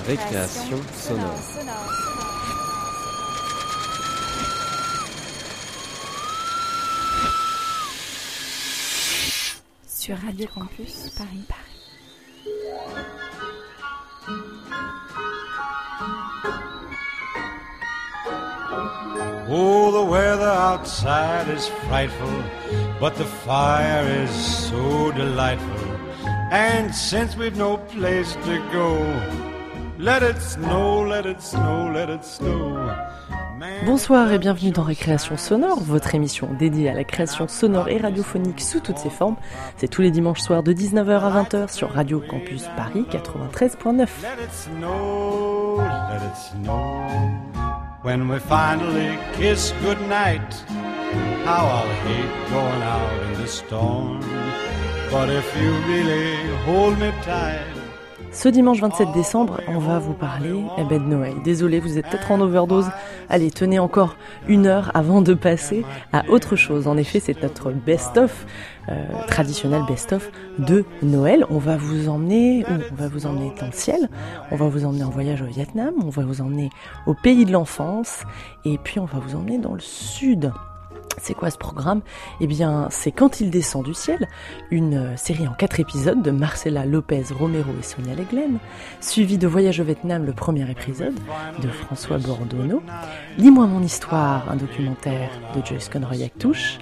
Récréation sonore. Sur Radio Campus Paris. Paris. Oh, the weather outside is frightful, but the fire is so delightful. And since we've no place to go, Bonsoir et bienvenue dans Récréation Sonore, votre émission dédiée à la création sonore et radiophonique sous toutes ses formes. C'est tous les dimanches soirs de 19h à 20h sur Radio Campus Paris 93.9. Let it snow, let it snow. When we finally kiss goodnight, how I'll hate going out in the storm. But if you really hold me tight, Ce dimanche 27 décembre, on va vous parler eh ben, de Noël. Désolé, vous êtes peut-être en overdose. Allez, tenez encore une heure avant de passer à autre chose. En effet, c'est notre best-of, euh, traditionnel best-of de Noël. On va vous emmener, on va vous emmener dans le ciel, on va vous emmener en voyage au Vietnam, on va vous emmener au pays de l'enfance, et puis on va vous emmener dans le sud. C'est quoi ce programme Eh bien, c'est Quand il descend du ciel, une euh, série en quatre épisodes de Marcela Lopez Romero et Sonia Leglen, suivi de Voyage au Vietnam, le premier épisode, de François Bordonneau, Lis-moi mon histoire, un documentaire de Joyce Conroy Actouche,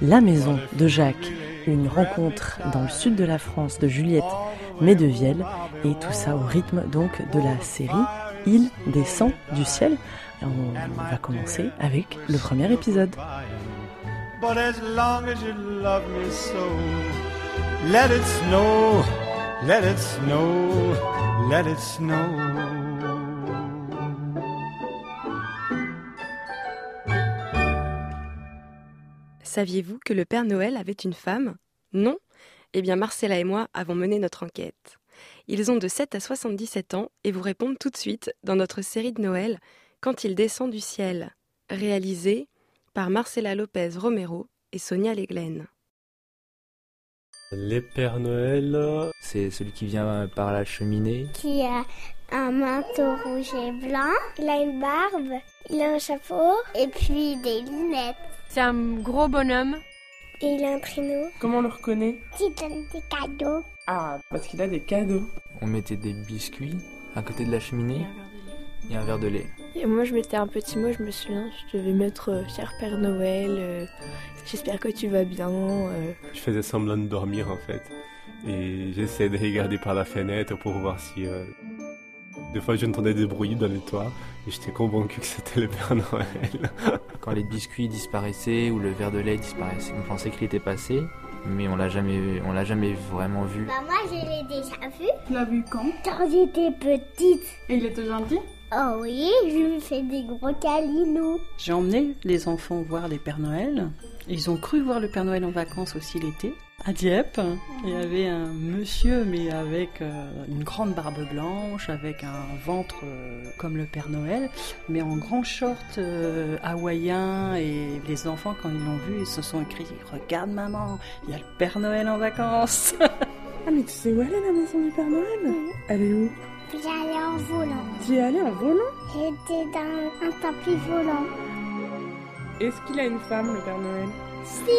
La maison de Jacques, une rencontre dans le sud de la France de Juliette Medevielle, et tout ça au rythme donc de la série Il descend du ciel. On va commencer avec le premier épisode. But as long as you love me so, let it snow, let it snow, let it snow. Saviez-vous que le Père Noël avait une femme? Non? Eh bien, Marcella et moi avons mené notre enquête. Ils ont de 7 à 77 ans et vous répondent tout de suite dans notre série de Noël Quand il descend du ciel, réalisée par Marcella Lopez Romero et Sonia Leglen. Les Pères Noël, C'est celui qui vient par la cheminée. qui a un manteau rouge et blanc. Il a une barbe, il a un chapeau et puis des lunettes. C'est un gros bonhomme. Et il a un traîneau. Comment on le reconnaît? Il donne des cadeaux. Ah, parce qu'il a des cadeaux. On mettait des biscuits à côté de la cheminée et un verre de lait. Et moi, je mettais un petit mot, je me souviens, je devais mettre euh, Cher Père Noël, euh, j'espère que tu vas bien. euh. je faisais semblant de dormir en fait. Et j'essayais de regarder par la fenêtre pour voir si... euh, Des fois j'entendais des bruits dans les toits et j'étais convaincu que c'était le Père Noël. Quand les biscuits disparaissaient ou le verre de lait disparaissait, on pensait qu'il était passé, mais on l'a jamais, on l'a jamais vraiment vu. Bah moi je l'ai déjà vu Tu l'as vu quand? Quand j'étais petite. Et il était gentil? Oh oui, je lui fais des gros câlinous. J'ai emmené les enfants voir les Pères Noël. Ils ont cru voir le Père Noël en vacances aussi l'été. À Dieppe, il y avait un monsieur, mais avec euh, une grande barbe blanche, avec un ventre euh, comme le Père Noël, mais en grand short euh, hawaïen. Et les enfants, quand ils l'ont vu, ils se sont écrits Regarde maman, il y a le Père Noël en vacances. Ah, mais tu sais où elle est la maison du Père Noël? Elle est où? J'allais en volant. Tu es allé en volant J'étais dans un tapis volant. Est-ce qu'il a une femme, le Père Noël? Si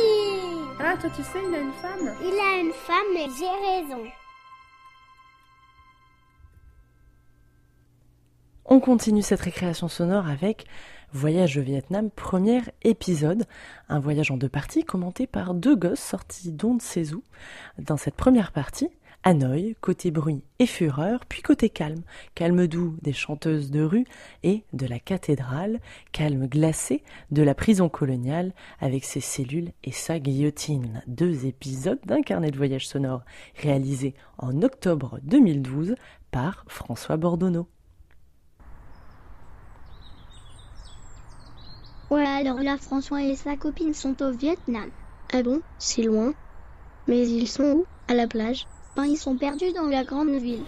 Ah, toi tu sais, il a une femme? Il a une femme, mais j'ai raison. On continue cette récréation sonore avec Voyage au Vietnam, premier épisode, un voyage en deux parties commenté par deux gosses sortis d'Onde Sezou. Dans cette première partie, Hanoï, côté bruit et fureur, puis côté calme, calme doux des chanteuses de rue et de la cathédrale, calme glacé de la prison coloniale avec ses cellules et sa guillotine. Deux épisodes d'un carnet de voyage sonore réalisé en octobre 2012 par François Bordonneau. Ouais, alors là, François et sa copine sont au Vietnam. Ah bon? C'est loin. Mais ils sont où? À la plage? Ils sont perdus dans la grande ville.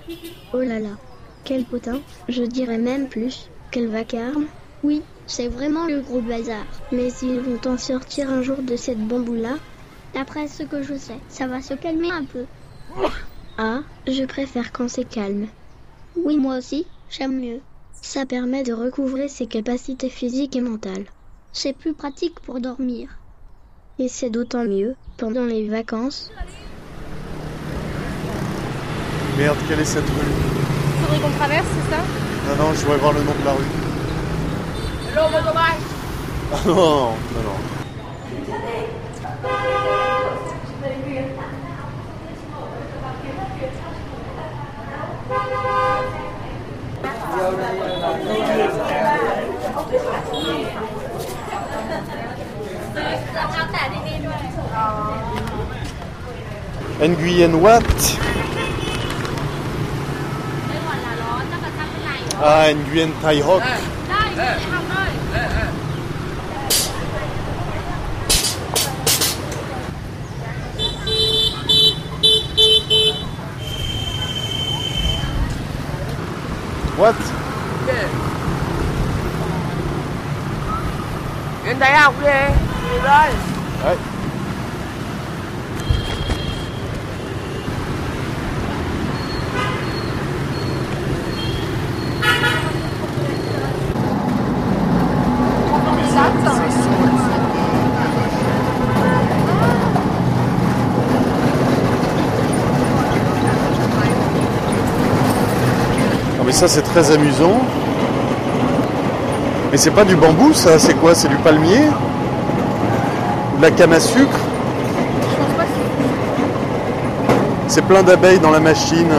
Oh là là, quel potin. Je dirais même plus. Quel vacarme. Oui, c'est vraiment le gros bazar. Mais ils vont en sortir un jour de cette bambou-là. D'après ce que je sais, ça va se calmer un peu. Ah, je préfère quand c'est calme. Oui, moi aussi. J'aime mieux. Ça permet de recouvrer ses capacités physiques et mentales. C'est plus pratique pour dormir. Et c'est d'autant mieux pendant les vacances. Merde, quelle est cette rue Faudrait qu'on traverse, c'est ça Non, non, je voudrais voir le nom de la rue. Ah non, non, non, non. Nguyen Wat Ah, Nguyen Thai Hawk. What? Nguyen Thai Hawk đi. Đi rồi. Ça c'est très amusant. Mais c'est pas du bambou ça, c'est quoi? C'est du palmier? De la canne à sucre? C'est plein d'abeilles dans la machine.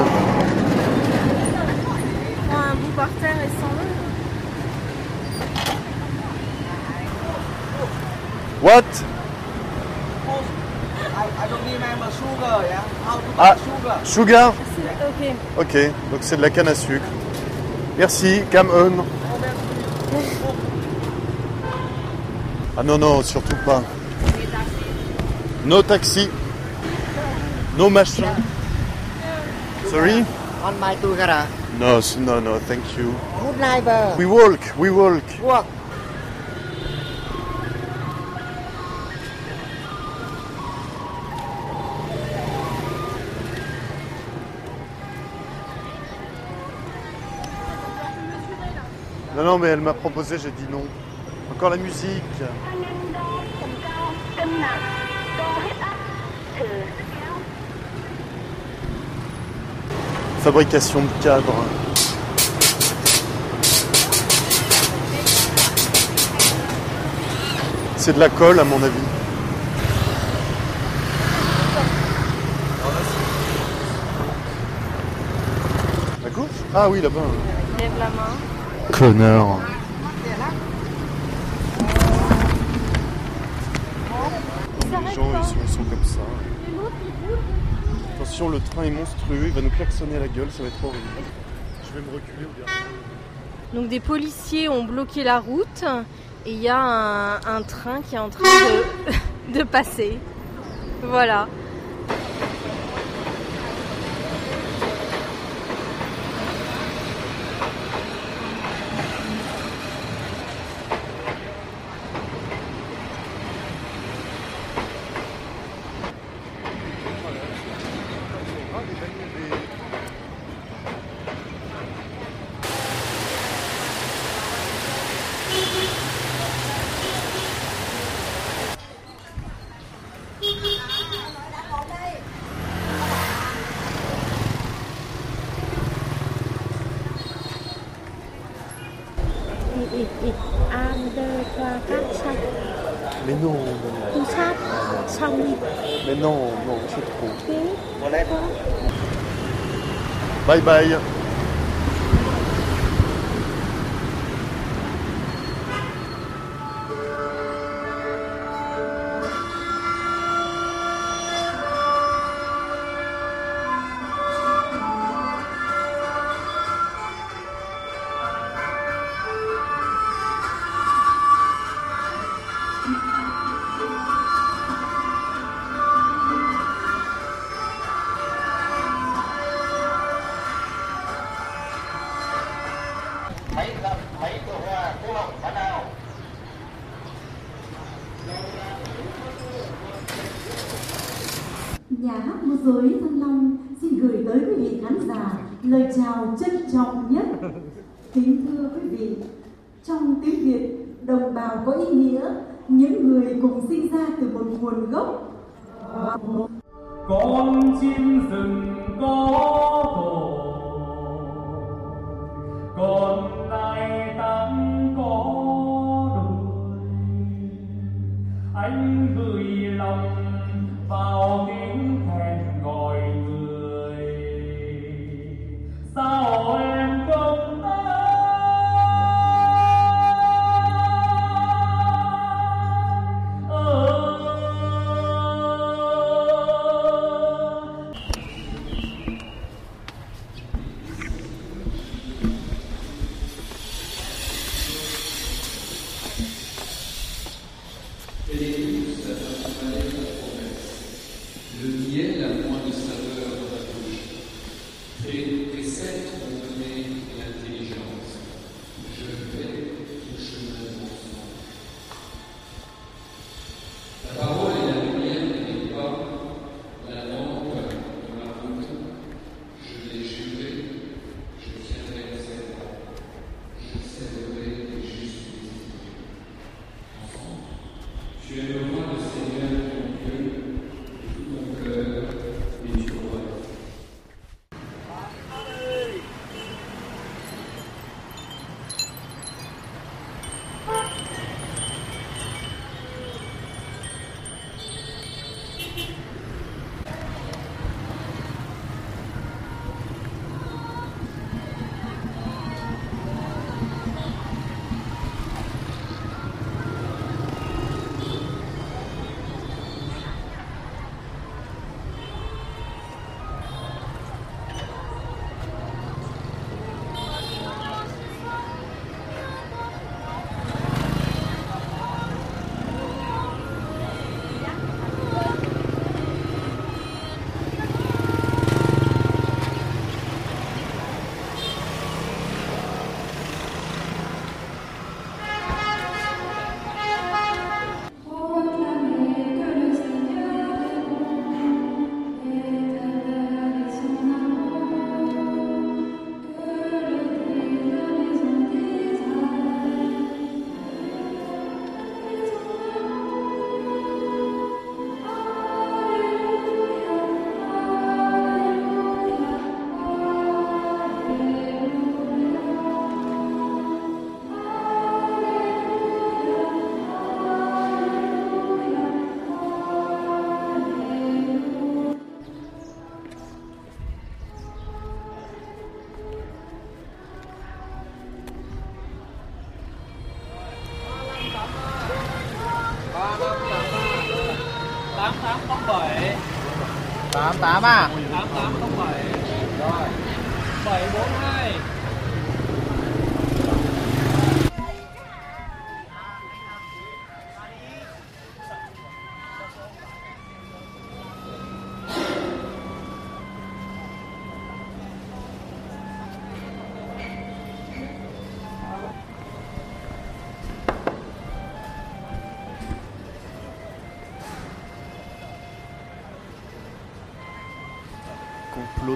Prends un bout par terre et sans le. What? Ah, sugar? sugar Ok. Ok, donc c'est de la canne à sucre. Merci, come on. Ah non, non, surtout pas. No taxi. No machin. Sorry? On my together. No, no, no, thank you. Good neighbor. We walk, we walk. Walk. Non, mais elle m'a proposé, j'ai dit non. Encore la musique. Fabrication de cadres. C'est de la colle à mon avis. À gauche? Ah oui, là-bas. Lève la main. Connard. Les gens, ils sont, ils sont comme ça. Attention, le train est monstrueux, il va nous klaxonner à la gueule, ça va être horrible. Je vais me reculer au dernier. Donc des policiers ont bloqué la route et il y a un, un train qui est en train de, de passer. Voilà. Bye bye. Jim Apa.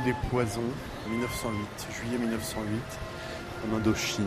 Des poisons, 1908, juillet 1908, en Indochine.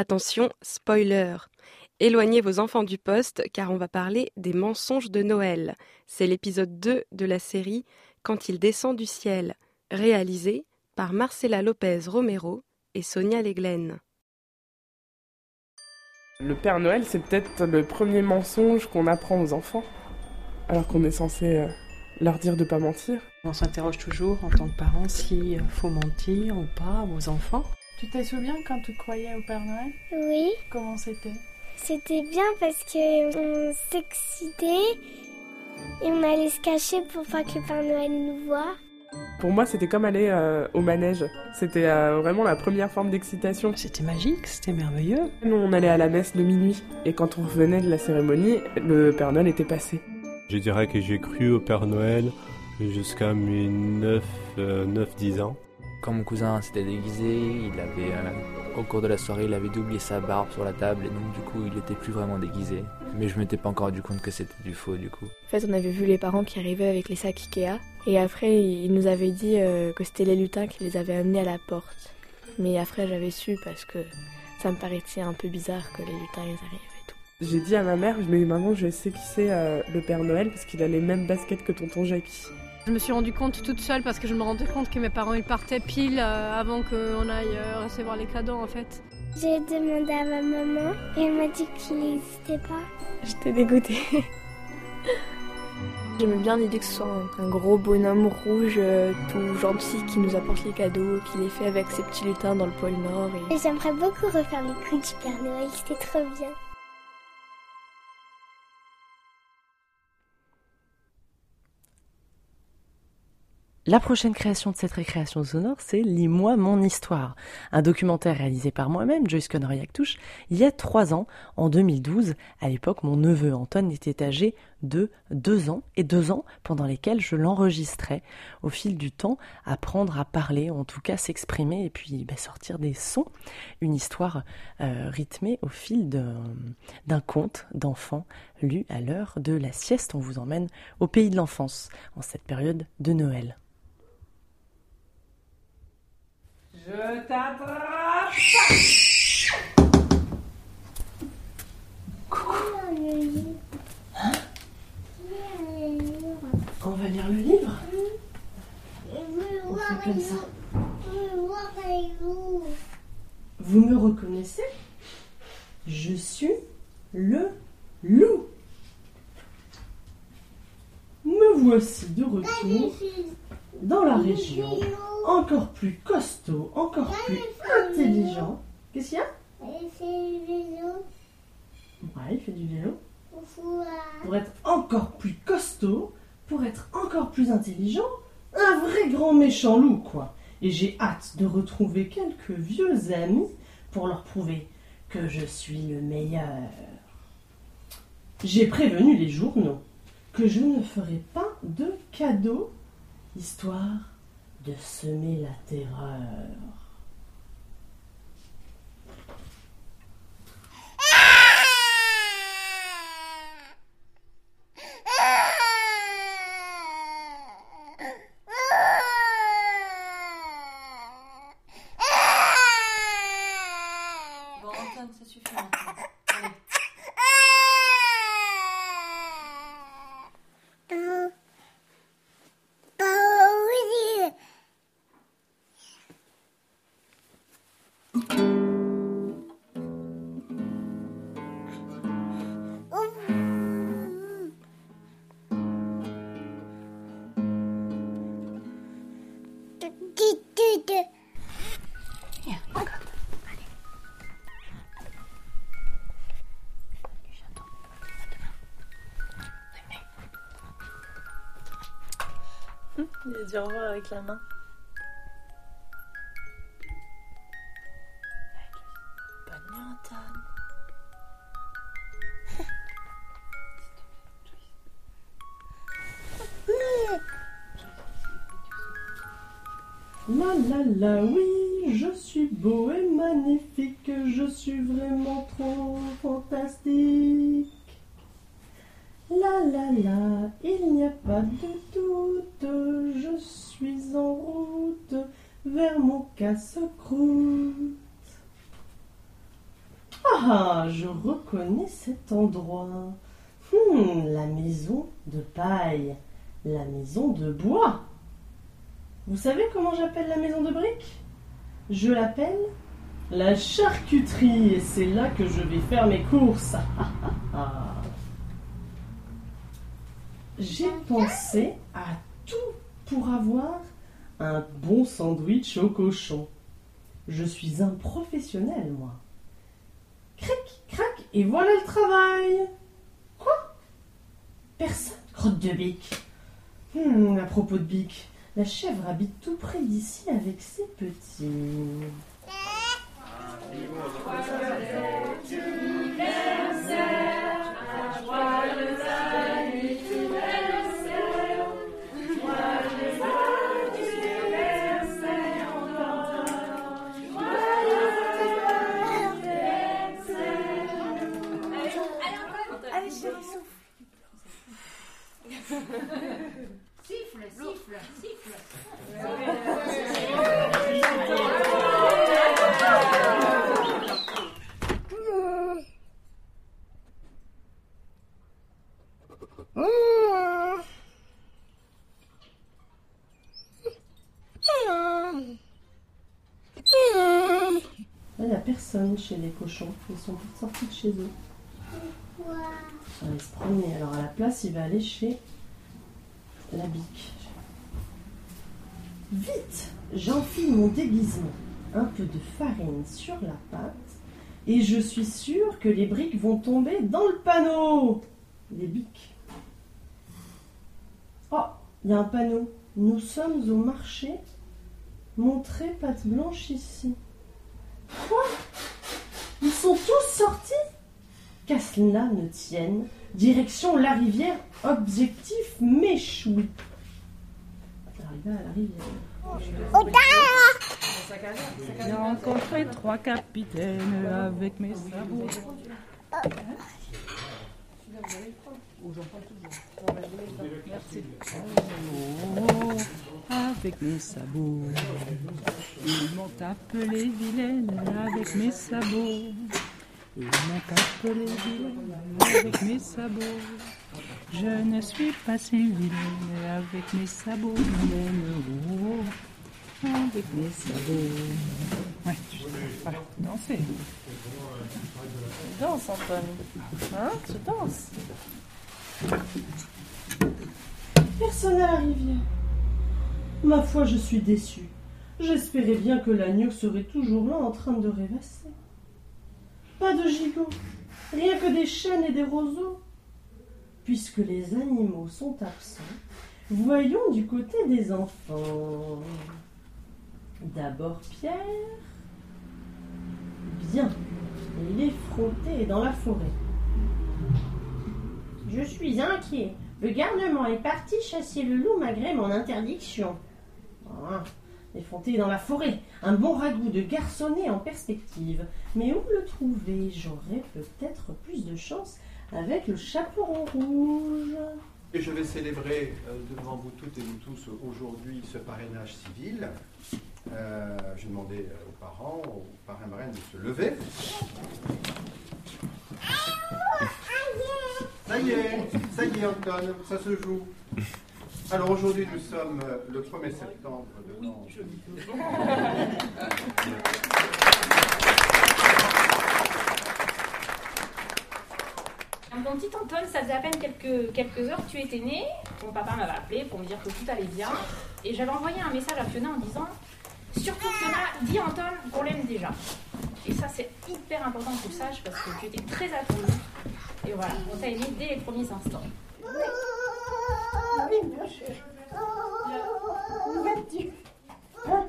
Attention, spoiler. Éloignez vos enfants du poste car on va parler des mensonges de Noël. C'est l'épisode 2 de la série Quand il descend du ciel, réalisé par Marcela Lopez Romero et Sonia Leglen. Le Père Noël, c'est peut-être le premier mensonge qu'on apprend aux enfants, alors qu'on est censé euh, leur dire de pas mentir. On s'interroge toujours en tant que parent s'il faut mentir ou pas aux enfants. Tu te souviens quand tu croyais au Père Noël? Oui. Comment c'était? C'était bien parce que on s'excitait et on allait se cacher pour pas que le Père Noël nous voie. Pour moi, c'était comme aller euh, au manège. C'était euh, vraiment la première forme d'excitation. C'était magique, c'était merveilleux. Nous, on allait à la messe de minuit. Et quand on revenait de la cérémonie, le Père Noël était passé. Je dirais que j'ai cru au Père Noël jusqu'à mes 9, 9-10 ans. Quand mon cousin s'était déguisé, il avait, euh, au cours de la soirée, il avait oublié sa barbe sur la table et donc du coup, il était plus vraiment déguisé. Mais je m'étais pas encore rendu compte que c'était du faux du coup. En fait, on avait vu les parents qui arrivaient avec les sacs Ikea et après, ils nous avaient dit euh, que c'était les lutins qui les avaient amenés à la porte. Mais après, j'avais su parce que ça me paraissait un peu bizarre que les lutins ils arrivent et tout. J'ai dit à ma mère, mais maman, je sais qui c'est euh, le Père Noël parce qu'il a les mêmes baskets que tonton Jackie. Je me suis rendu compte toute seule parce que je me rendais compte que mes parents ils partaient pile euh, avant qu'on aille euh, recevoir les cadeaux en fait. J'ai demandé à ma maman et elle m'a dit qu'il n'existait pas. J'étais dégoûtée. J'aimais bien l'idée que ce soit un, un gros bonhomme rouge euh, tout gentil qui nous apporte les cadeaux, qui les fait avec ses petits lutins dans le pôle Nord. Et... Et J'aimerais beaucoup refaire les coups du Père Noël, c'était trop bien. La prochaine création de cette récréation sonore, c'est Lis-moi mon histoire, un documentaire réalisé par moi-même, Joyce Connery-Actouche, il y a trois ans, en 2012. À l'époque, mon neveu Antoine était âgé de deux ans, et deux ans pendant lesquels je l'enregistrais au fil du temps, apprendre à parler, en tout cas s'exprimer, et puis bah, sortir des sons. Une histoire euh, rythmée au fil d'un conte d'enfant lu à l'heure de la sieste. On vous emmène au pays de l'enfance, en cette période de Noël. Je t'attrape. On va lire le livre. On fait comme ça. Vous me reconnaissez? Je suis le loup. Me voici de retour dans la région, encore plus costaud, encore plus intelligent. Qu'est-ce qu'il y a? Ouais, il fait du vélo. Pour être encore plus costaud, pour être encore plus intelligent, un vrai grand méchant loup, quoi. Et j'ai hâte de retrouver quelques vieux amis pour leur prouver que je suis le meilleur. J'ai prévenu les journaux que je ne ferai pas de cadeaux, histoire de semer la terreur. Dit au revoir avec la main. Bonne nuit, Antoine. La la la, oui, je suis beau et magnifique, je suis vraiment trop fantastique. La la la, il n'y a pas de doute, je suis en route vers mon casse-croûte. Ah, je reconnais cet endroit. Hmm, la maison de paille, la maison de bois. Vous savez comment j'appelle la maison de briques? Je l'appelle la charcuterie et c'est là que je vais faire mes courses. J'ai pensé à tout pour avoir un bon sandwich au cochon. Je suis un professionnel, moi. Cric, crac, et voilà le travail. Personne crotte de bic. Hmm, à propos de bic, la chèvre habite tout près d'ici avec ses petits. Il n'y a personne chez les cochons. Ils sont tous sortis de chez eux. On va aller se promener. Alors à la place, il va aller chez la bique. Vite J'enfile mon déguisement. Un peu de farine sur la pâte. Et je suis sûre que les briques vont tomber dans le panneau. Les biques. Oh, il y a un panneau. Nous sommes au marché. Montrez pâte blanche ici. Quoi? Ils sont tous sortis? Qu'à cela ne tienne, direction la rivière, objectif m'échoue. Arrivé à la rivière. J'ai rencontré trois capitaines avec mes sabots. Merci. Oh, avec mes sabots. Ils m'ont appelé vilaine avec mes sabots. Ils m'ont appelé vilaine avec mes sabots. Je ne suis pas si vilaine avec mes sabots vilaine. Oh, avec mes sabots. Ouais, voilà, danser. Danse, Antoine. Hein Tu danses Personne à la rivière. Ma foi, je suis déçue. J'espérais bien que l'agneau serait toujours là en train de rêvasser. Pas de gigot, rien que des chênes et des roseaux. Puisque les animaux sont absents, voyons du côté des enfants. D'abord Pierre. Bien, il est frotté dans la forêt. Je suis inquiet. Le garnement est parti chasser le loup malgré mon interdiction. Ah, effronté dans la forêt, un bon ragoût de garçonnet en perspective. Mais où le trouver? J'aurais peut-être plus de chance avec le chaperon rouge. Et je vais célébrer euh, devant vous toutes et vous tous aujourd'hui ce parrainage civil. Euh, je demandais euh, aux parents, aux parrains marraines de se lever. Ça y est, ça y est Anton, ça se joue. Alors aujourd'hui nous sommes euh, le 1er septembre de l'an. Mon petit Antoine, ça faisait à peine quelques, quelques heures que tu étais né. Mon papa m'avait appelé pour me dire que tout allait bien. Et j'avais envoyé un message à Fiona en disant Surtout Fiona, dis à Anton qu'on l'aime déjà. Et ça, c'est hyper important que tu le saches parce que tu étais très attendu. Et voilà, on t'a aimé dès les premiers instants. Oui, bien sûr. Où vas-tu? Hein?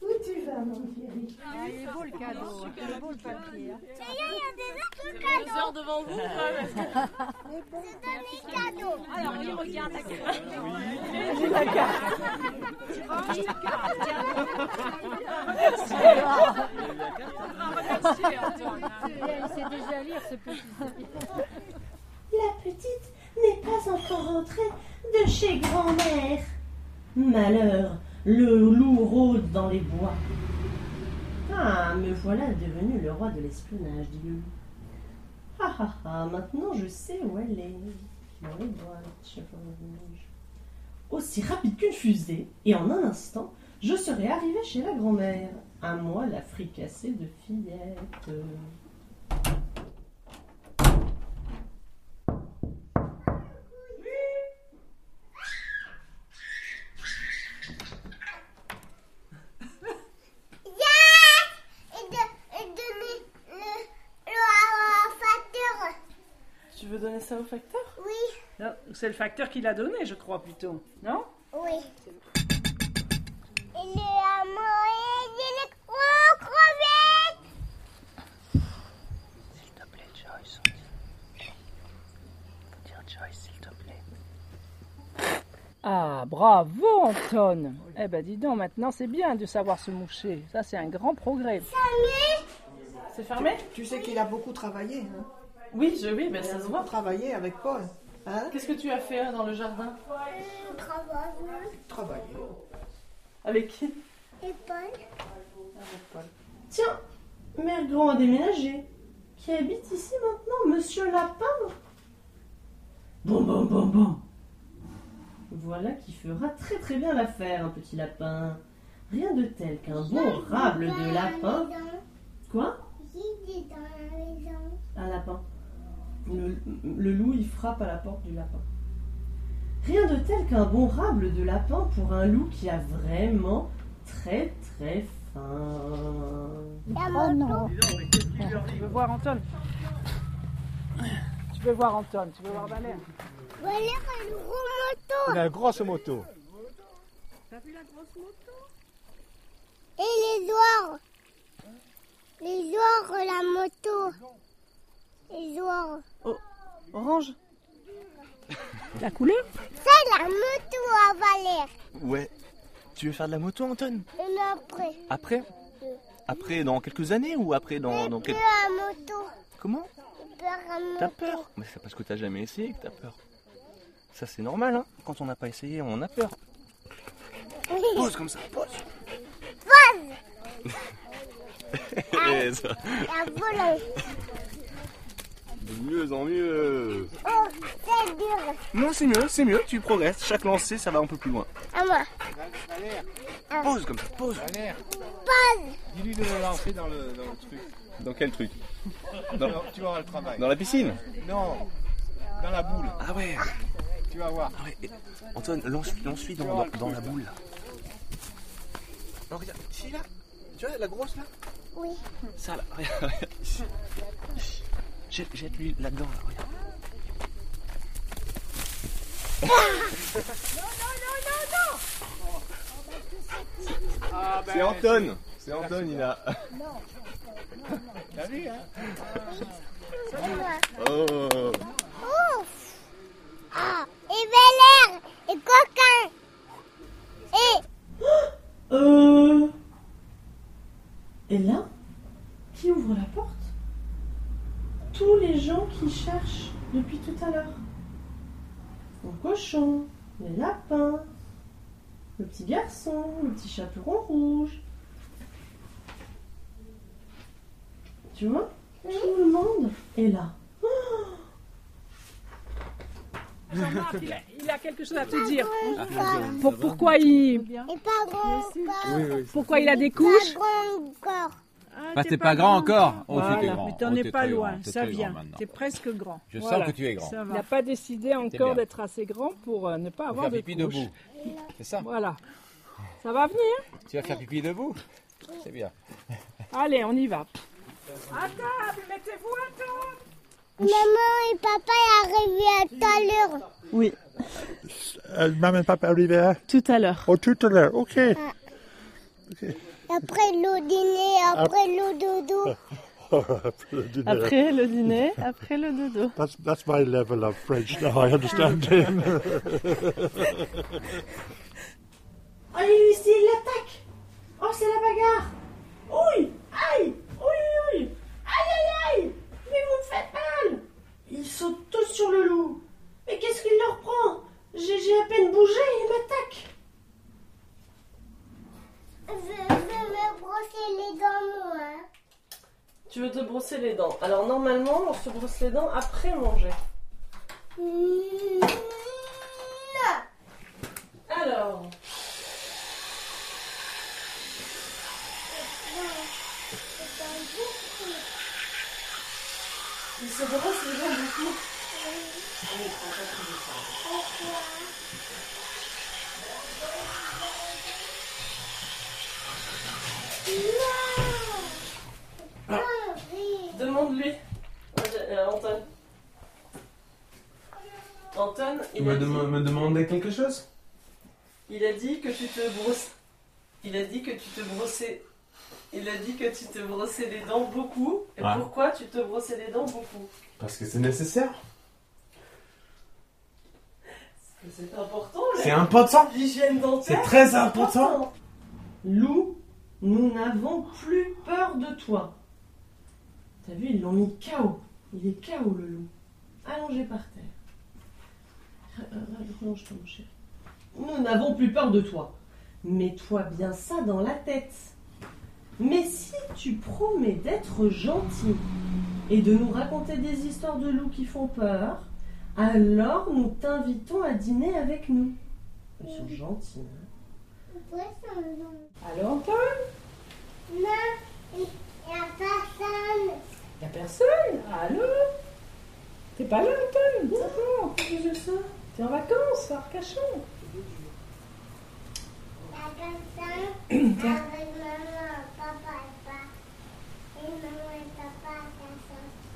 Où tu vas, mon il est beau le cadeau, il est beau le papier. Ça y est, il y a des autres cadeaux. heures devant vous, C'est un cadeau. Alors, il regarde la carte. J'ai la carte. Petite carte, tiens. Merci. Merci, Antoine. Il sait déjà lire ce petit. La petite n'est pas encore rentrée de chez grand-mère. Malheur, le loup rôde dans les bois. Ah, me voilà devenu le roi de l'espionnage, dit le loup. Ah ah ah, maintenant je sais où elle est. Aussi rapide qu'une fusée, et en un instant, je serai arrivé chez la grand-mère. À moi la fricassée de fillette. Et, de, et donner le, le, facteur. Tu veux donner ça au facteur Oui, Non, C'est le facteur qui l'a donné, je crois, plutôt. Non oui. Il est à moi et il est crevette. S'il te plaît, Joyce. Faut dire Joyce, s'il te plaît. Ah, bravo, Anton Eh ben, dis donc, maintenant, c'est bien de savoir se moucher. Ça, c'est un grand progrès. C'est fermé Tu sais qu'il a beaucoup travaillé. Hein Oui, je, oui, ben, ça a se voit. travaillé avec Paul. Hein? Qu'est-ce que tu as fait hein, dans le jardin? Travaillé. Avec qui? Et Paul Avec Paul. Tiens, Mère Grand a déménagé. Qui habite ici maintenant Monsieur Lapin? Bon, bon, bon, bon. Voilà qui fera très très bien l'affaire, un petit lapin. Rien de tel qu'un bon rable de lapin. Quoi? Il est dans la maison. Un lapin. Le, le loup, il frappe à la porte du lapin. Rien de tel qu'un bon rable de lapin pour un loup qui a vraiment très très faim. Oh non Tu veux voir Anton Tu veux voir Anton Tu veux voir Valère Voilà une grosse moto. a une grosse moto. T'as vu la grosse moto? Et les oirs. Les oirs, la moto. Les oirs. Orange La couleur C'est la moto à Valère. Ouais. Tu veux faire de la moto, Anton Et après. Après? Après, dans quelques années ou après dans, dans quel... la moto. Comment? Peur à moto. T'as peur? Mais c'est parce que t'as jamais essayé que t'as peur. Ça, c'est normal, hein Quand on n'a pas essayé, on a peur. Oui. Pose comme ça, pose Pose. Ça. De mieux en mieux. Oh, c'est dur. Non, c'est mieux, c'est mieux, tu progresses. Chaque lancée, ça va un peu plus loin. À moi. Pose comme ça, pose. Pose. Dis-lui de le lancer dans le, dans le truc. Dans quel truc? Non, tu vas avoir le travail. Dans la piscine? Non, dans la boule. Ah ouais Tu vas voir. Ah ouais. et- Antoine, lance, lance-lui dans, dans, dans la boule là. Non, regarde, ici là. Tu vois la grosse là? Oui. Ça là, regarde, regarde. Jette, jette-lui là-dedans là, regarde. Ah, ben, C'est Anton C'est Anton, il a. T'as vu, hein. Oh Ouf. Ah, et Valère. Et coquin. Et. Euh. Et là, qui ouvre la porte? Tous les gens qui cherchent depuis tout à l'heure. Le cochon, les lapins, le petit garçon, le petit chaperon rouge. Tu vois Tout le monde est là. Jean-Marc, il, a- il a quelque chose à te dire. Ah, Pour- pourquoi il, pourquoi il a des couches Corps. Bah, t'es pas grand encore. Oh, Voilà, grand. mais t'en Oh, es pas loin, ça vient. T'es presque grand. Je Voilà. sens que tu es grand. Il n'a pas décidé encore d'être assez grand pour euh, ne pas avoir faire de pipi debout. C'est ça Voilà. Ça va venir Tu vas faire pipi debout C'est bien. Allez, on y va. À table, mettez-vous à table. Maman et papa est arrivé à tout à l'heure. Oui, Euh, maman et papa arrivaient tout à l'heure. Oh, tout à l'heure, ok. Après le dîner, après le dodo. Après le dîner. Après le dîner, après le dodo. That's, that's my level of French now, I understand him. Oh, ici, il l'attaque Oh, c'est la bagarre Ouille Aïe Ouille, ouille Aïe, aïe, aïe Mais vous me faites mal Ils sautent tous sur le loup. Mais qu'est-ce qu'il leur prend? J'ai j'ai à peine bougé, ils m'attaquent Je, je me brosser les dents, moi. Tu veux te brosser les dents. Alors normalement, on se brosse les dents après manger. Non. Alors, il se brosse les dents beaucoup. Allez, prends pas tout le temps. Demande-lui. Euh, Anton. Anton, Tu il me, a, dit, dem- me demandais quelque chose? Il a dit que tu te brosses. Il a dit que tu te brossais. Il a dit que tu te brossais les dents beaucoup. Et Ouais. pourquoi tu te brossais les dents beaucoup? Parce que c'est nécessaire. C'est important. C'est important. L'hygiène dentaire. C'est très important. Lou, nous n'avons plus peur de toi. T'as vu, ils l'ont mis KO. Il est KO le loup. Allongé par chéri. Nous n'avons plus peur de toi. Mets-toi bien ça dans la tête. Mais si tu promets d'être gentil et de nous raconter des histoires de loups qui font peur, alors nous t'invitons à dîner avec nous. Ils sont gentils. hein. Pourquoi Anton Non, il n'y a personne. Y a personne? Allô? T'es pas là, Anton Bonjour, qu'est-ce que c'est ça T'es en vacances, à Arcachon avec maman, papa et papa. Et maman et papa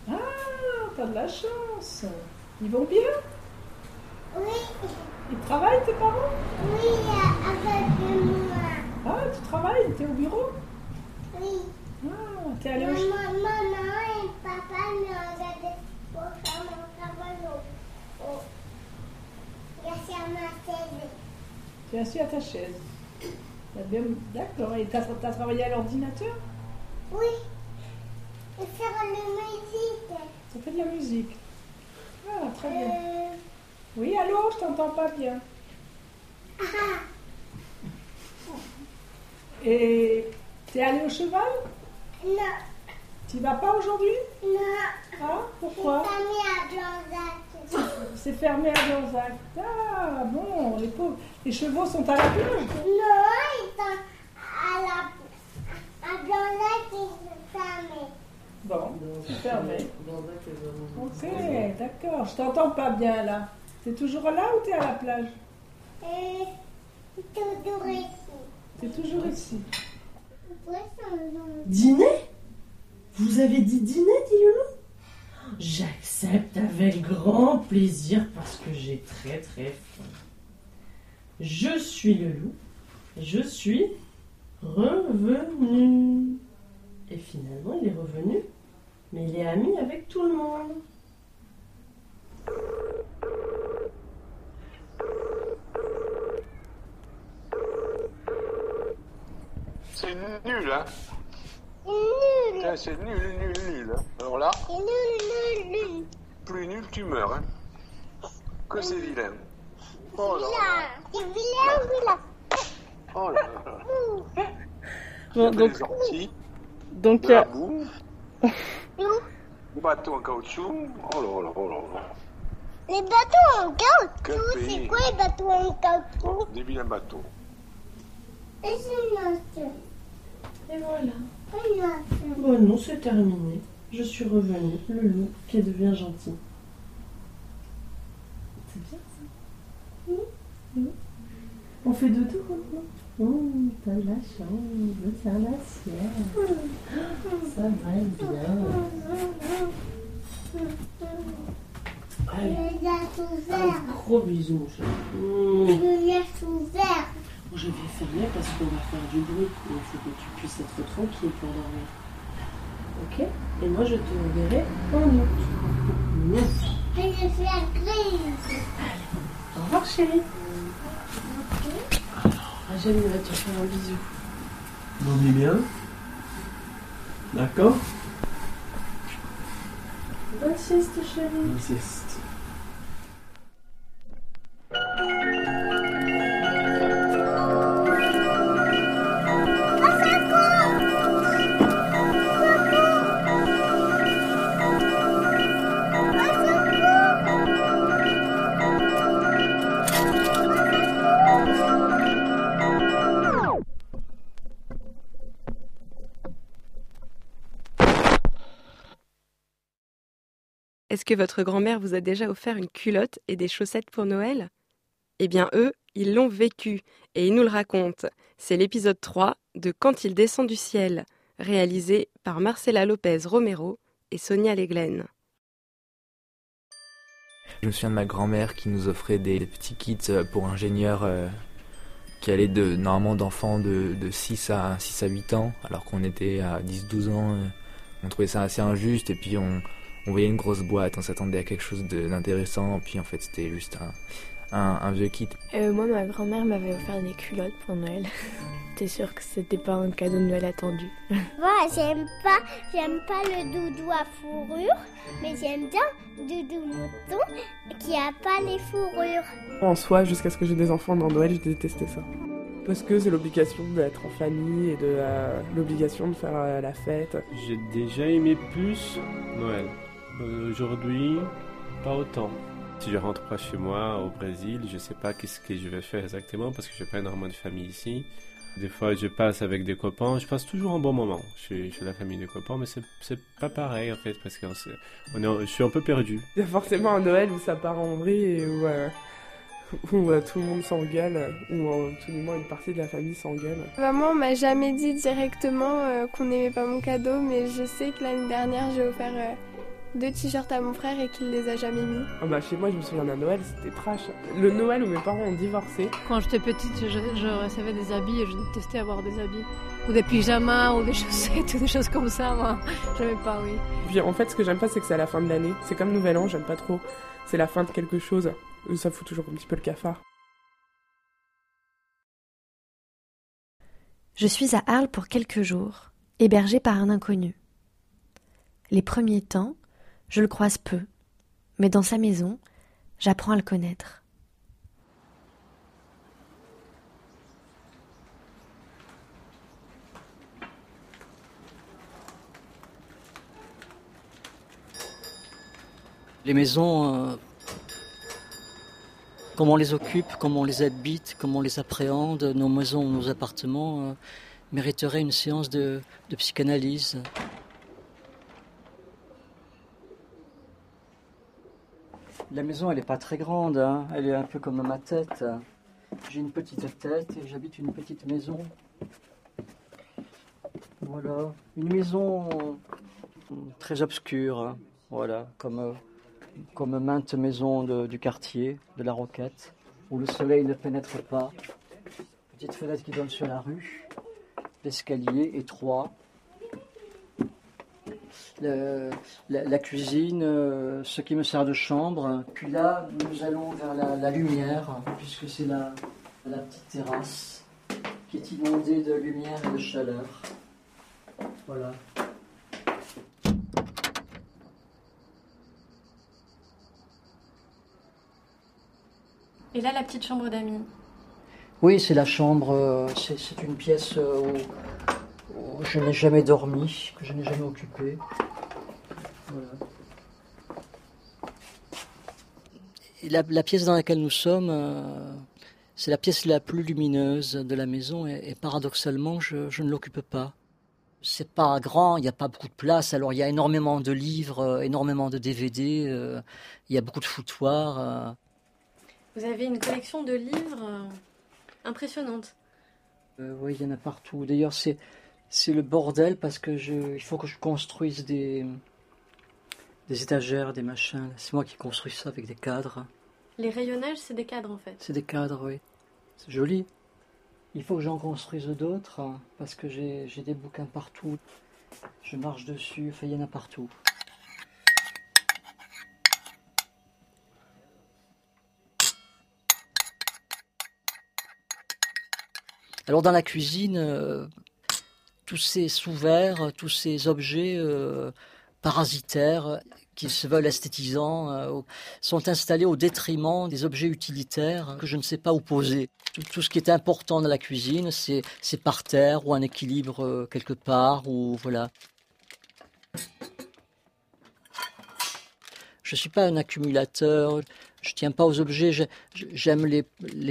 à. Ah, t'as de la chance Ils vont bien? Oui, Ils travaillent, tes parents? Oui, avec moi. Ah, tu travailles T'es au bureau? Oui. Ah, t'es allé au... Maman, maman et papa me regardaient pour faire mon travail au, au, grâce à ma télé. Tu es assis à ta chaise. Bien- D'accord, et t'as t'as travaillé à l'ordinateur? Oui. Et faire la musique. Ça fait de la musique. Ah, très bien. Euh, Oui, allô, je t'entends pas bien. ah, Et t'es allé au cheval? Non, Tu vas pas aujourd'hui? Non. Ah, pourquoi? À. C'est fermé à Blanzac. Ah, bon, les pauvres. Les chevaux sont à la plage Non, ils sont à la à Blanzac, ils sont fermés. Bon, c'est fermé. Ok, d'accord. Je t'entends pas bien là. T'es toujours là ou t'es à la plage? Et toujours ici. T'es toujours ici. Dîner? Vous avez dit dîner, dit le loup J'accepte avec grand plaisir parce que j'ai très très faim. Je suis le loup. Je suis revenu. Et finalement, il est revenu, mais il est ami avec tout le monde. C'est nul, hein C'est nul, nul, nul. hein. Alors là, Nul, nul, nul. plus nul, tu meurs. Hein. Que c'est vilain. Oh là Vilain. C'est vilain, vilain. Oh là là. Bon, donc, orties, donc, de la euh, boue, le bateau en caoutchouc. Oh là là, oh là là. Les bateaux en caoutchouc, c'est quoi les bateaux en caoutchouc? Des vilains bateaux. Et c'est notre. Et voilà. Bon, non, c'est terminé. Je suis revenu, le loup qui devient gentil. C'est bien ça Oui. On fait dodo maintenant Oh, t'as de la chance, c'est un assiette. Ça va bien. Allez, un gros bisou, mon chéri. Je laisse ouvert. Je vais fermer parce qu'on va faire du bruit. Il faut que tu puisses être tranquille pour dormir. Ok? Et moi, je te verrai en août. Août. Je vais faire grise. Au revoir, chérie. Ah, J'aime tu vas faire un bisou. Dormez bien. D'accord? Bonne sieste, chérie. Bonne sieste. Votre grand-mère vous a déjà offert une culotte et des chaussettes pour Noël? Eh bien, eux, ils l'ont vécu et ils nous le racontent. C'est l'épisode 3 de Quand il descend du ciel, réalisé par Marcela Lopez Romero et Sonia Leglen. Je me souviens de ma grand-mère qui nous offrait des petits kits euh, pour ingénieurs euh, qui allaient de, normalement d'enfants de, de 6, à, 6 à 8 ans, alors qu'on était à 10-12 ans. euh, on trouvait ça assez injuste et puis on, on voyait une grosse boîte, on s'attendait à quelque chose d'intéressant, puis en fait c'était juste un, un, un vieux kit. Euh, moi, ma grand-mère m'avait offert des culottes pour Noël. T'es sûr que c'était pas un cadeau de Noël attendu? Moi, j'aime pas, j'aime pas le doudou à fourrure, mais j'aime bien le doudou mouton qui a pas les fourrures. En soi, jusqu'à ce que j'ai des enfants dans Noël, je détestais ça. Parce que c'est l'obligation d'être en famille et de euh, l'obligation de faire euh, la fête. J'ai déjà aimé plus Noël. Euh, Aujourd'hui, pas autant. Si je rentre pas chez moi au Brésil, je sais pas qu'est-ce que je vais faire exactement parce que j'ai pas énormément de famille ici. Des fois, je passe avec des copains. Je passe toujours un bon moment chez, chez la famille des copains, mais c'est c'est pas pareil en fait parce que on est, je suis un peu perdu. Il y a forcément un Noël où ça part en vrille et où, euh, où euh, tout le monde s'engueule, ou euh, tout du moins une partie de la famille s'engueule. Maman on m'a jamais dit directement euh, qu'on n'aimait pas mon cadeau, mais je sais que l'année dernière j'ai offert euh, deux t-shirts à mon frère et qu'il les a jamais mis. Ah bah chez moi, je me souviens d'un Noël, c'était trash. Le Noël où mes parents ont divorcé. Quand j'étais petite, je, je recevais des habits et je détestais avoir des habits. Ou des pyjamas, ou des chaussettes, ou des choses comme ça, moi. J'aimais pas, oui. Puis en fait, ce que j'aime pas, c'est que c'est à la fin de l'année. C'est comme Nouvel An, j'aime pas trop. C'est la fin de quelque chose. Ça fout toujours un petit peu le cafard. Je suis à Arles pour quelques jours, hébergée par un inconnu. Les premiers temps, je le croise peu, mais dans sa maison, j'apprends à le connaître. Les maisons, euh, comment on les occupe, comment on les habite, comment on les appréhende, nos maisons, nos appartements, euh, mériteraient une séance de, de psychanalyse. La maison, elle n'est pas très grande, hein. elle est un peu comme ma tête. J'ai une petite tête et j'habite une petite maison. Voilà, une maison très obscure, hein. voilà, comme, euh, comme maintes maisons du quartier, de la Roquette, où le soleil ne pénètre pas. Petite fenêtre qui donne sur la rue, l'escalier étroit, le- la, la cuisine, euh, ce qui me sert de chambre. Puis là, nous allons vers la, la lumière, puisque c'est la, la petite terrasse qui est inondée de lumière et de chaleur. Voilà. Et là, la petite chambre d'amis. Oui, c'est la chambre, euh, c'est une pièce euh, où, où je n'ai jamais dormi, que je n'ai jamais occupée. Voilà. La, la pièce dans laquelle nous sommes, euh, c'est la pièce la plus lumineuse de la maison et, et paradoxalement, je, je ne l'occupe pas. C'est pas grand, il n'y a pas beaucoup de place, alors il y a énormément de livres, euh, énormément de DVD, euh, il y a beaucoup de foutoirs. Vous avez une collection de livres impressionnante. Oui, il y en a partout. D'ailleurs, c'est c'est le bordel parce que je, il faut que je construise des des étagères, des machins. C'est moi qui construis ça avec des cadres. Les rayonnages, c'est des cadres en fait. C'est des cadres, oui. C'est joli. Il faut que j'en construise d'autres hein, parce que j'ai j'ai des bouquins partout. Je marche dessus, enfin, il y en a partout. Alors dans la cuisine, euh, tous ces sous-verts, tous ces objets euh, parasitaires qui se veulent esthétisants euh, sont installés au détriment des objets utilitaires que je ne sais pas où poser. Tout, tout ce qui est important dans la cuisine, c'est par terre ou un équilibre euh, quelque part ou voilà. Je suis pas un accumulateur. Je tiens pas aux objets. je- je- J'aime les,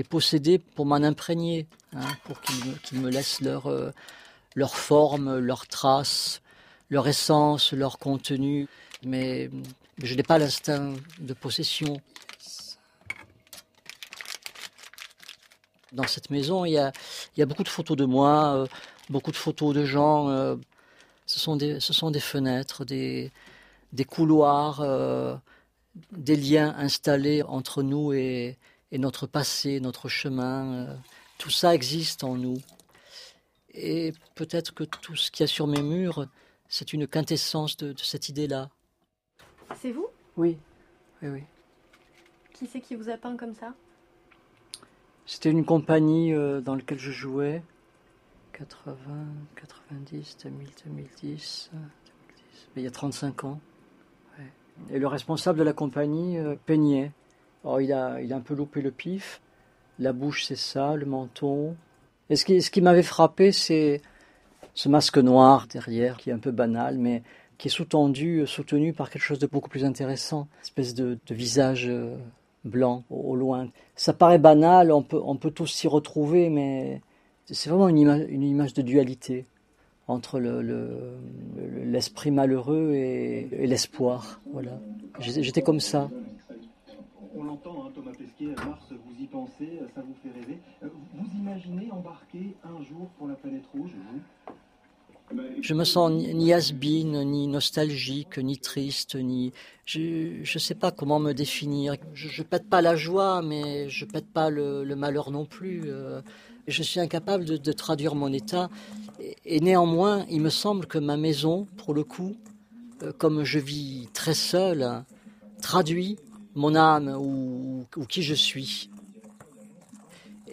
posséder pour m'en imprégner, hein, pour qu'ils me, laissent leur, euh, leur forme, leur trace, leur essence, leur contenu. Mais Je n'ai pas l'instinct de possession. Dans cette maison, il y a, beaucoup de photos de moi, euh, beaucoup de photos de gens. euh, ce, sont des, fenêtres, des, couloirs, euh, des liens installés entre nous et, notre passé, notre chemin. tout ça existe en nous. Et peut-être que tout ce qu'il y a sur mes murs, c'est une quintessence de cette idée-là. C'est vous? Oui, oui, oui. Qui c'est qui vous a peint comme ça? C'était une compagnie euh, dans laquelle je jouais. 80, 90, 2000, 2010, euh, 2010, mais il y a 35 ans. Ouais. Et le responsable de la compagnie euh, peignait. Alors il a, il a un peu loupé le pif. La bouche c'est ça, le menton. Et ce qui, ce qui m'avait frappé, c'est ce masque noir derrière, qui est un peu banal, mais qui est sous-tendu, euh, soutenu par quelque chose de beaucoup plus intéressant. Une espèce de, visage euh, blanc au, loin. Ça paraît banal, on peut, on tous s'y retrouver, mais c'est vraiment une image, de dualité entre le- le- le- l'esprit malheureux et, l'espoir. Voilà. J'étais comme ça. On l'entend, hein, Thomas Pesquet, Mars, vous y pensez, ça vous fait rêver. Euh, Vous imaginez embarquer un jour pour la planète rouge, Je me sens ni, ni has-been, ni nostalgique, ni triste, ni. Je ne sais pas comment me définir. Je, je pète pas la joie, mais je pète pas le, malheur non plus. Euh, Je suis incapable de, traduire mon état. Et, néanmoins, il me semble que ma maison, pour le coup, euh, comme je vis très seul, traduit mon âme ou, ou qui je suis.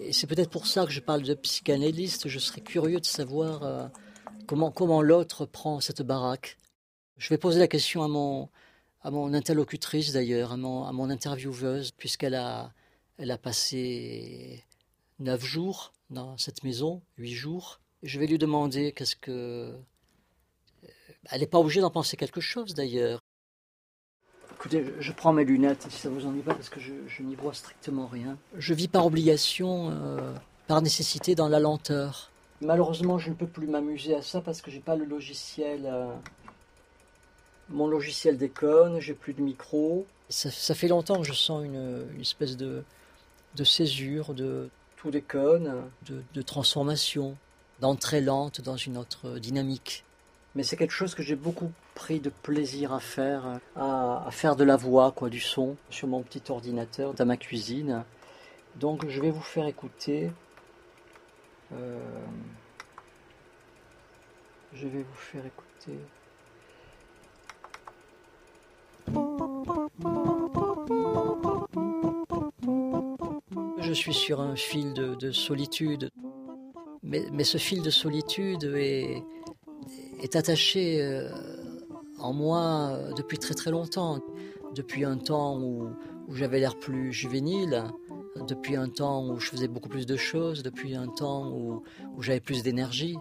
Et c'est peut-être pour ça que je parle de psychanalyste. Je serais curieux de savoir euh, comment, comment l'autre prend cette baraque. Je vais poser la question à mon, à mon interlocutrice d'ailleurs, à mon, à mon intervieweuse, puisqu'elle a, elle a passé neuf jours dans cette maison, huit jours. Je vais lui demander qu'est-ce que. Elle n'est pas obligée d'en penser quelque chose d'ailleurs. Écoutez, je- prends mes lunettes si ça vous ennuie pas parce que je, je n'y vois strictement rien. Je vis par obligation, euh, par nécessité dans la lenteur. Malheureusement, je ne peux plus m'amuser à ça parce que j'ai pas le logiciel. euh, Mon logiciel déconne, j'ai plus de micro. Ça, ça fait longtemps que je sens une, une espèce de, de césure, de tout déconne, de, de transformation, d'entrée lente dans une autre dynamique. Mais c'est quelque chose que j'ai beaucoup pris de plaisir à faire, à, à faire de la voix, quoi, du son, sur mon petit ordinateur dans ma cuisine. Donc je vais vous faire écouter. Euh, je vais vous faire écouter. Je suis sur un fil de, de solitude, mais, ce fil de solitude est, est attaché euh, en moi euh, depuis très très longtemps. Depuis un temps où, où j'avais l'air plus juvénile, depuis un temps où je faisais beaucoup plus de choses, depuis un temps où, où j'avais plus d'énergie.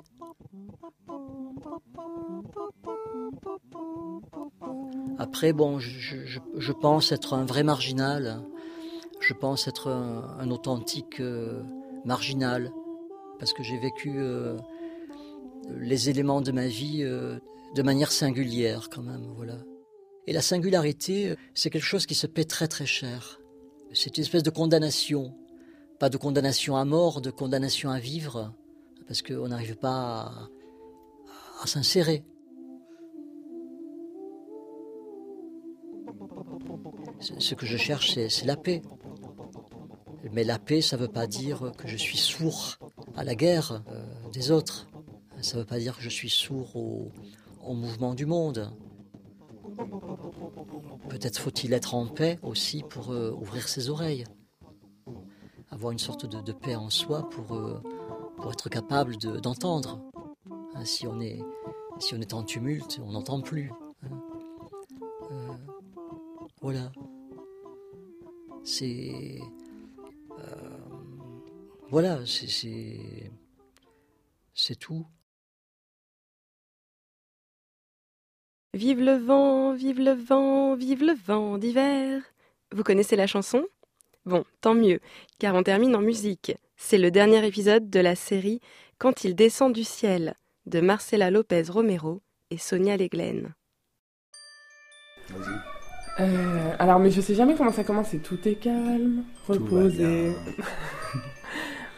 Après, bon, je, je- je pense être un vrai marginal. Je pense être un, authentique euh, marginal. Parce que j'ai vécu euh, les éléments de ma vie euh, de manière singulière, quand même. Voilà. Et la singularité, c'est quelque chose qui se paie très très cher. C'est une espèce de condamnation. Pas de condamnation à mort, de condamnation à vivre. Parce qu'on n'arrive pas à, s'insérer. Ce- que je cherche, c'est la paix. Mais la paix, ça ne veut pas dire que je suis sourd à la guerre euh, des autres. Ça ne veut pas dire que je suis sourd au mouvement du monde. Peut-être faut-il être en paix aussi pour euh, ouvrir ses oreilles. Avoir une sorte de, paix en soi pour, euh, pour être capable de- d'entendre. Hein, si, on est, si on est en tumulte, on n'entend plus. hein. Euh, voilà. C'est. voilà, c'est. C'est tout. Vive le vent, vive le vent, vive le vent d'hiver. Vous connaissez la chanson? Bon, tant mieux, car on termine en musique. C'est le dernier épisode de la série Quand il descend du ciel de Marcela Lopez Romero et Sonia Leglen. Vas-y. Euh, alors, mais je sais jamais comment ça commence. C'est tout est calme, reposé.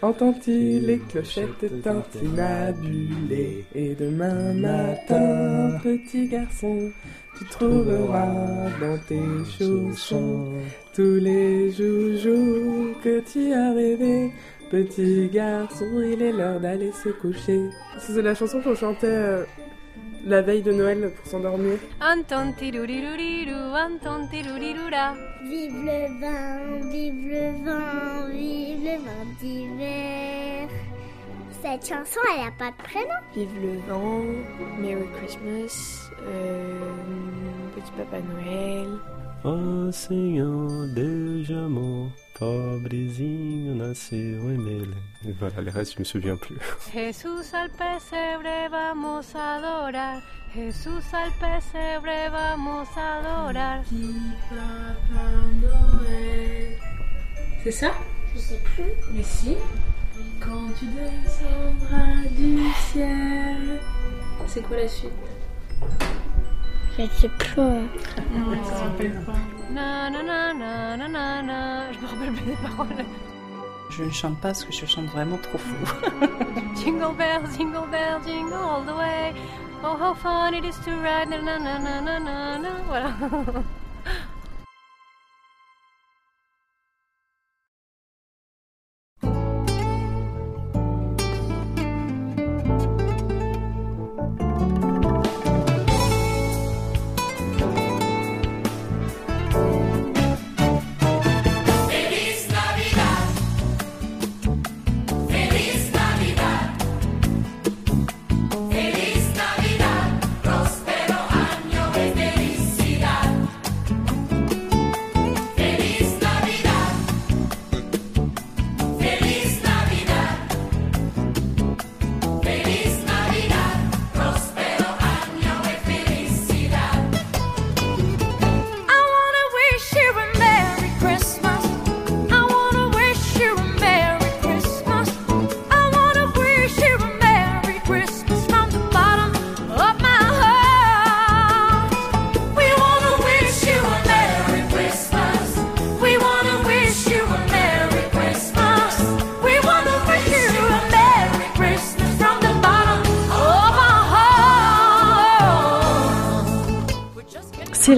Entends-tu les clochettes tintinabulées Et demain matin, petit garçon, tu trouveras dans tes chaussons tous les joujoux que tu as rêvé. Petit garçon, il est l'heure d'aller se coucher. C'est la chanson qu'on chantait euh, la veille de Noël pour s'endormir. Vive le vin, vive le vin, vive le vin d'hiver. Cette chanson, elle a pas de prénom. Vive le vent, Merry Christmas, euh, Petit Papa Noël. Ó Senhor, Deus de amor, pobrezinho nasceu em Belém. Et voilà, les restes, je me souviens plus. Jesús al pesebre vamos a adorar. Jesús al pesebre vamos a adorar. C'est ça? Je sais plus. Mais si. Quand tu descendras du ciel. C'est quoi la suite? Je sais plus. Non, je me rappelle pas. Na na na na na na na. Je me rappelle plus des paroles. Je ne chante pas parce que je chante vraiment trop fou. Jingle bells, jingle bells, jingle all the way. Oh, how fun it is to ride. Na na na na na na. Voilà.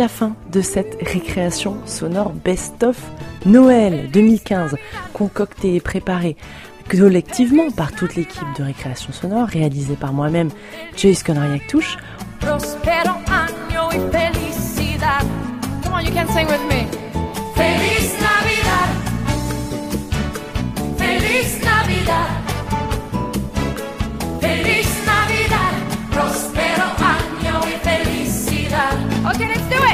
la fin de cette récréation sonore best-of Noël 2015, concoctée et préparée collectivement par toute l'équipe de récréation sonore, réalisée par moi-même, Joyce Conriac-Touche. Prospero año y felicidad. Come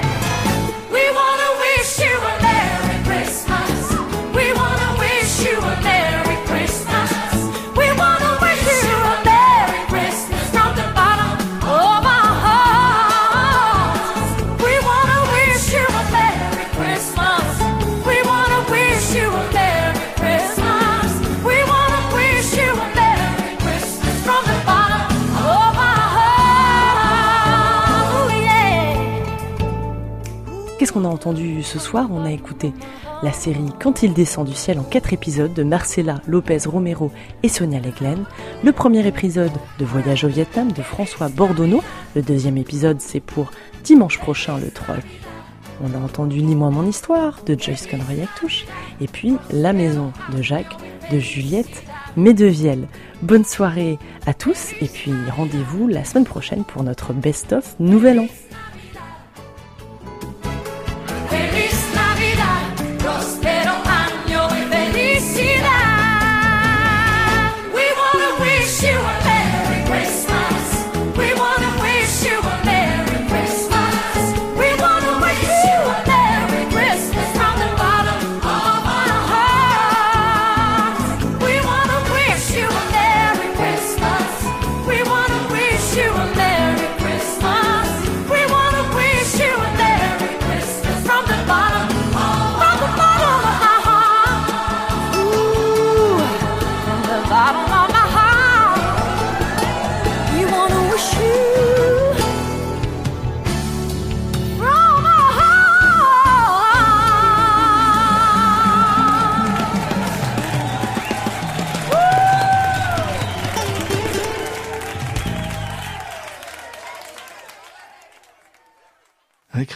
qu'on a entendu ce soir On a écouté la série Quand il descend du ciel en quatre épisodes de Marcela Lopez Romero et Sonia Leglen. Le premier épisode de Voyage au Vietnam de François Bordonneau. Le deuxième épisode, c'est pour dimanche prochain, le 3. On a entendu Lis-moi mon histoire de Joyce Conroy-Touche. Et puis La maison de Jacques, de Juliette Medevielle. Bonne soirée à tous et puis rendez-vous la semaine prochaine pour notre best-of Nouvel An.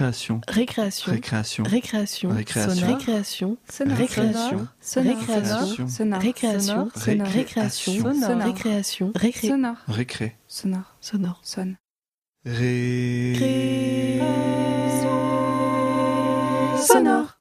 Récréation. Récréation. Récréation. Récréation. Récréation. Récréation. Sonore. Récréation. Sonore. Récréation. Sonore. Récréation. Sonore. Récréation. Sonore. Récréation. Récré. Sonore. Sonore. Sonne. Ré. Sonore.